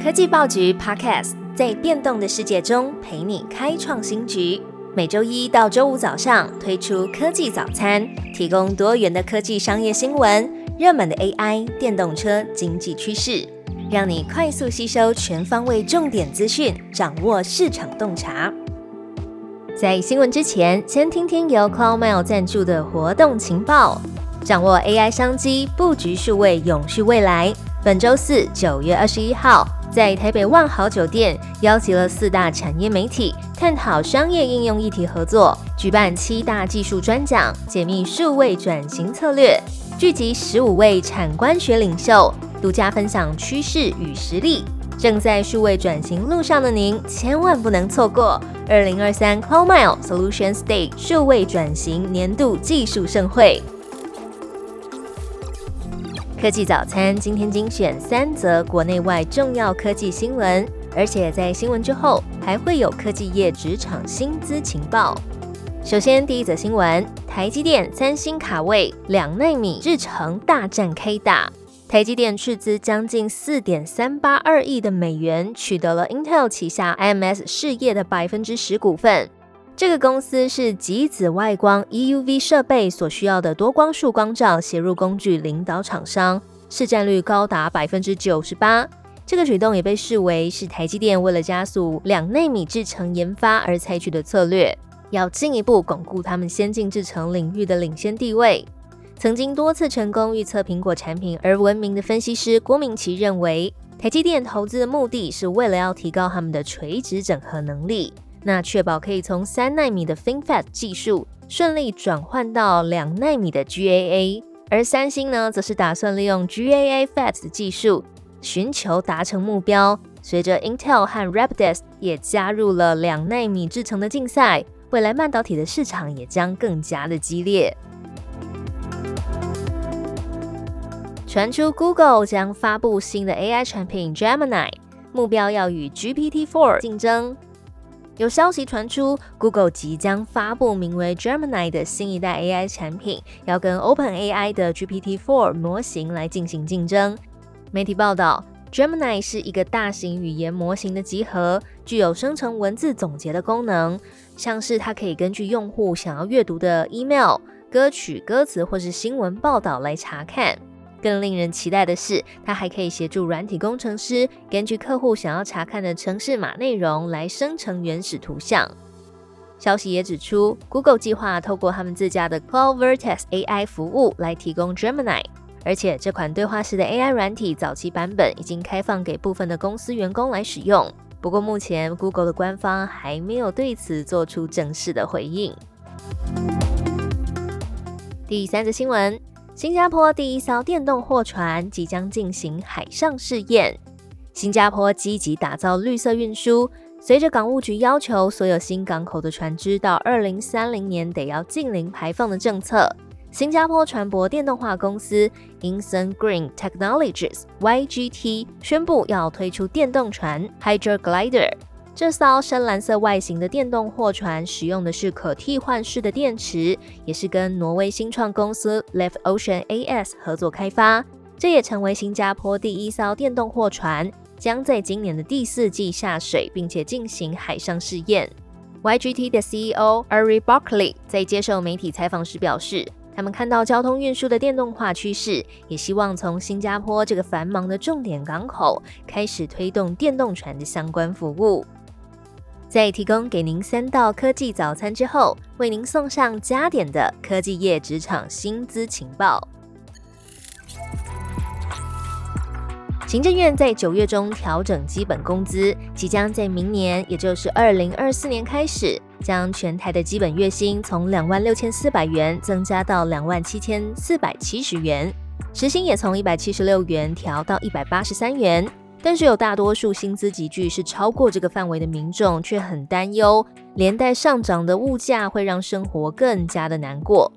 科技报局 Podcast 在变动的世界中陪你开创新局。每周一到周五早上推出科技早餐，提供多元的科技商业新闻、热门的 AI、电动车、经济趋势，让你快速吸收全方位重点资讯，掌握市场洞察。在新闻之前，先听听由 CloudMail 赞助的活动情报，掌握 AI 商机，布局数位永续未来。本周四九月二十一号，在台北万豪酒店邀集了四大产业媒体，探讨商业应用议题合作，举办七大技术专讲，解密数位转型策略，聚集十五位产官学领袖，独家分享趋势与实力。正在数位转型路上的您，千万不能错过二零二三 CloudMile Solutions Day 数位转型年度技术盛会。科技早餐今天精选三则国内外重要科技新闻，而且在新闻之后还会有科技业职场薪资情报。首先，第一则新闻：台积电、三星卡位两纳米制程大战开打。台积电斥资将近四点三八二亿的美元，取得了 Intel 旗下 IMS 事业的百分之十股份。这个公司是极紫外光 EUV 设备所需要的多光束光照写入工具领导厂商，市占率高达百分之九十八。这个举动也被视为是台积电为了加速两纳米制程研发而采取的策略，要进一步巩固他们先进制程领域的领先地位。曾经多次成功预测苹果产品而闻名的分析师郭明奇认为，台积电投资的目的是为了要提高他们的垂直整合能力。那确保可以从三纳米的 FinFET 技术顺利转换到两纳米的 GAA，而三星呢，则是打算利用 GAA FET 的技术，寻求达成目标。随着 Intel 和 Rapidus 也加入了两纳米制程的竞赛，未来半导体的市场也将更加的激烈。传出 Google 将发布新的 AI 产品 Gemini，目标要与 GPT-4 竞争。有消息传出，Google 即将发布名为 Gemini 的新一代 AI 产品，要跟 OpenAI 的 GPT-4 模型来进行竞争。媒体报道，Gemini 是一个大型语言模型的集合，具有生成文字总结的功能，像是它可以根据用户想要阅读的 email、歌曲歌词或是新闻报道来查看。更令人期待的是，它还可以协助软体工程师根据客户想要查看的城市码内容来生成原始图像。消息也指出，Google 计划透过他们自家的 Cloud Vertex AI 服务来提供 Gemini，而且这款对话式的 AI 软体早期版本已经开放给部分的公司员工来使用。不过，目前 Google 的官方还没有对此做出正式的回应。第三则新闻。新加坡第一艘电动货船即将进行海上试验。新加坡积极打造绿色运输，随着港务局要求所有新港口的船只到二零三零年得要近零排放的政策，新加坡船舶电动化公司 Inson Green Technologies（YGT） 宣布要推出电动船 Hydro Glider。这艘深蓝色外形的电动货船使用的是可替换式的电池，也是跟挪威新创公司 Left Ocean AS 合作开发。这也成为新加坡第一艘电动货船，将在今年的第四季下水，并且进行海上试验。YGT 的 CEO Ari Barkley 在接受媒体采访时表示，他们看到交通运输的电动化趋势，也希望从新加坡这个繁忙的重点港口开始推动电动船的相关服务。在提供给您三道科技早餐之后，为您送上加点的科技业职场薪资情报。行政院在九月中调整基本工资，即将在明年，也就是二零二四年开始，将全台的基本月薪从两万六千四百元增加到两万七千四百七十元，时薪也从一百七十六元调到一百八十三元。但是有大多数薪资集聚是超过这个范围的民众却很担忧，连带上涨的物价会让生活更加的难过。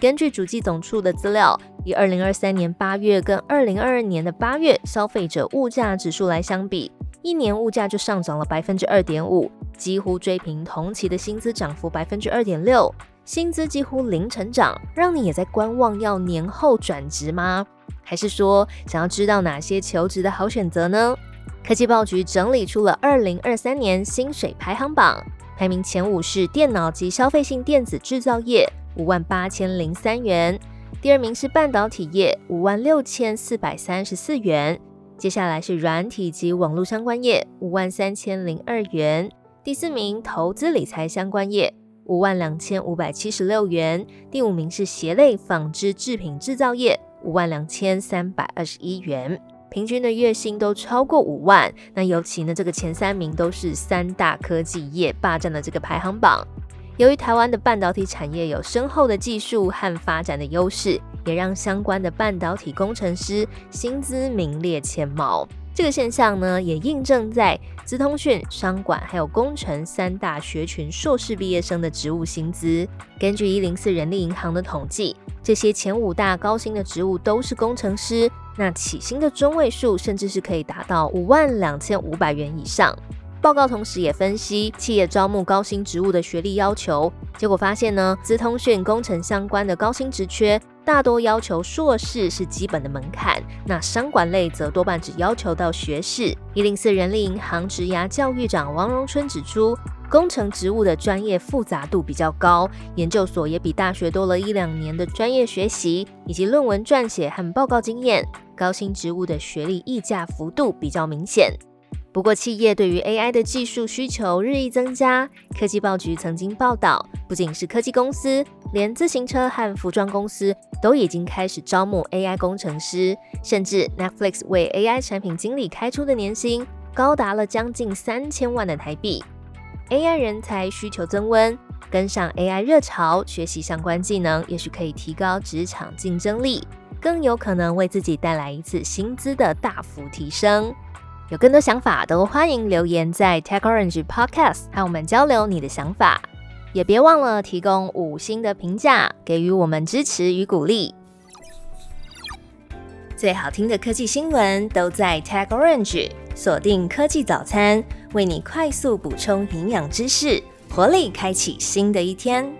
根据主计总处的资料，以二零二三年八月跟二零二二年的八月消费者物价指数来相比，一年物价就上涨了百分之二点五，几乎追平同期的薪资涨幅百分之二点六，薪资几乎零成长，让你也在观望要年后转职吗？还是说想要知道哪些求职的好选择呢？科技报局整理出了二零二三年薪水排行榜，排名前五是电脑及消费性电子制造业，五万八千零三元；第二名是半导体业，五万六千四百三十四元；接下来是软体及网络相关业，五万三千零二元；第四名投资理财相关业。五万两千五百七十六元，第五名是鞋类纺织制品制造业，五万两千三百二十一元，平均的月薪都超过五万。那尤其呢，这个前三名都是三大科技业霸占了这个排行榜。由于台湾的半导体产业有深厚的技术和发展的优势，也让相关的半导体工程师薪资名列前茅。这个现象呢，也印证在资通讯、商管还有工程三大学群硕士毕业生的职务薪资。根据一零四人力银行的统计，这些前五大高薪的职务都是工程师，那起薪的中位数甚至是可以达到五万两千五百元以上。报告同时也分析企业招募高薪职务的学历要求，结果发现呢，资通讯工程相关的高薪职缺。大多要求硕士是基本的门槛，那商管类则多半只要求到学士。一零四人力银行职涯教育长王荣春指出，工程职务的专业复杂度比较高，研究所也比大学多了一两年的专业学习以及论文撰写和报告经验，高薪职务的学历溢价幅度比较明显。不过，企业对于 AI 的技术需求日益增加。科技报局曾经报道，不仅是科技公司，连自行车和服装公司都已经开始招募 AI 工程师。甚至 Netflix 为 AI 产品经理开出的年薪高达了将近三千万的台币。AI 人才需求增温，跟上 AI 热潮，学习相关技能，也许可以提高职场竞争力，更有可能为自己带来一次薪资的大幅提升。有更多想法都欢迎留言在 Tech Orange Podcast 和我们交流你的想法，也别忘了提供五星的评价，给予我们支持与鼓励。最好听的科技新闻都在 Tech Orange，锁定科技早餐，为你快速补充营养知识，活力开启新的一天。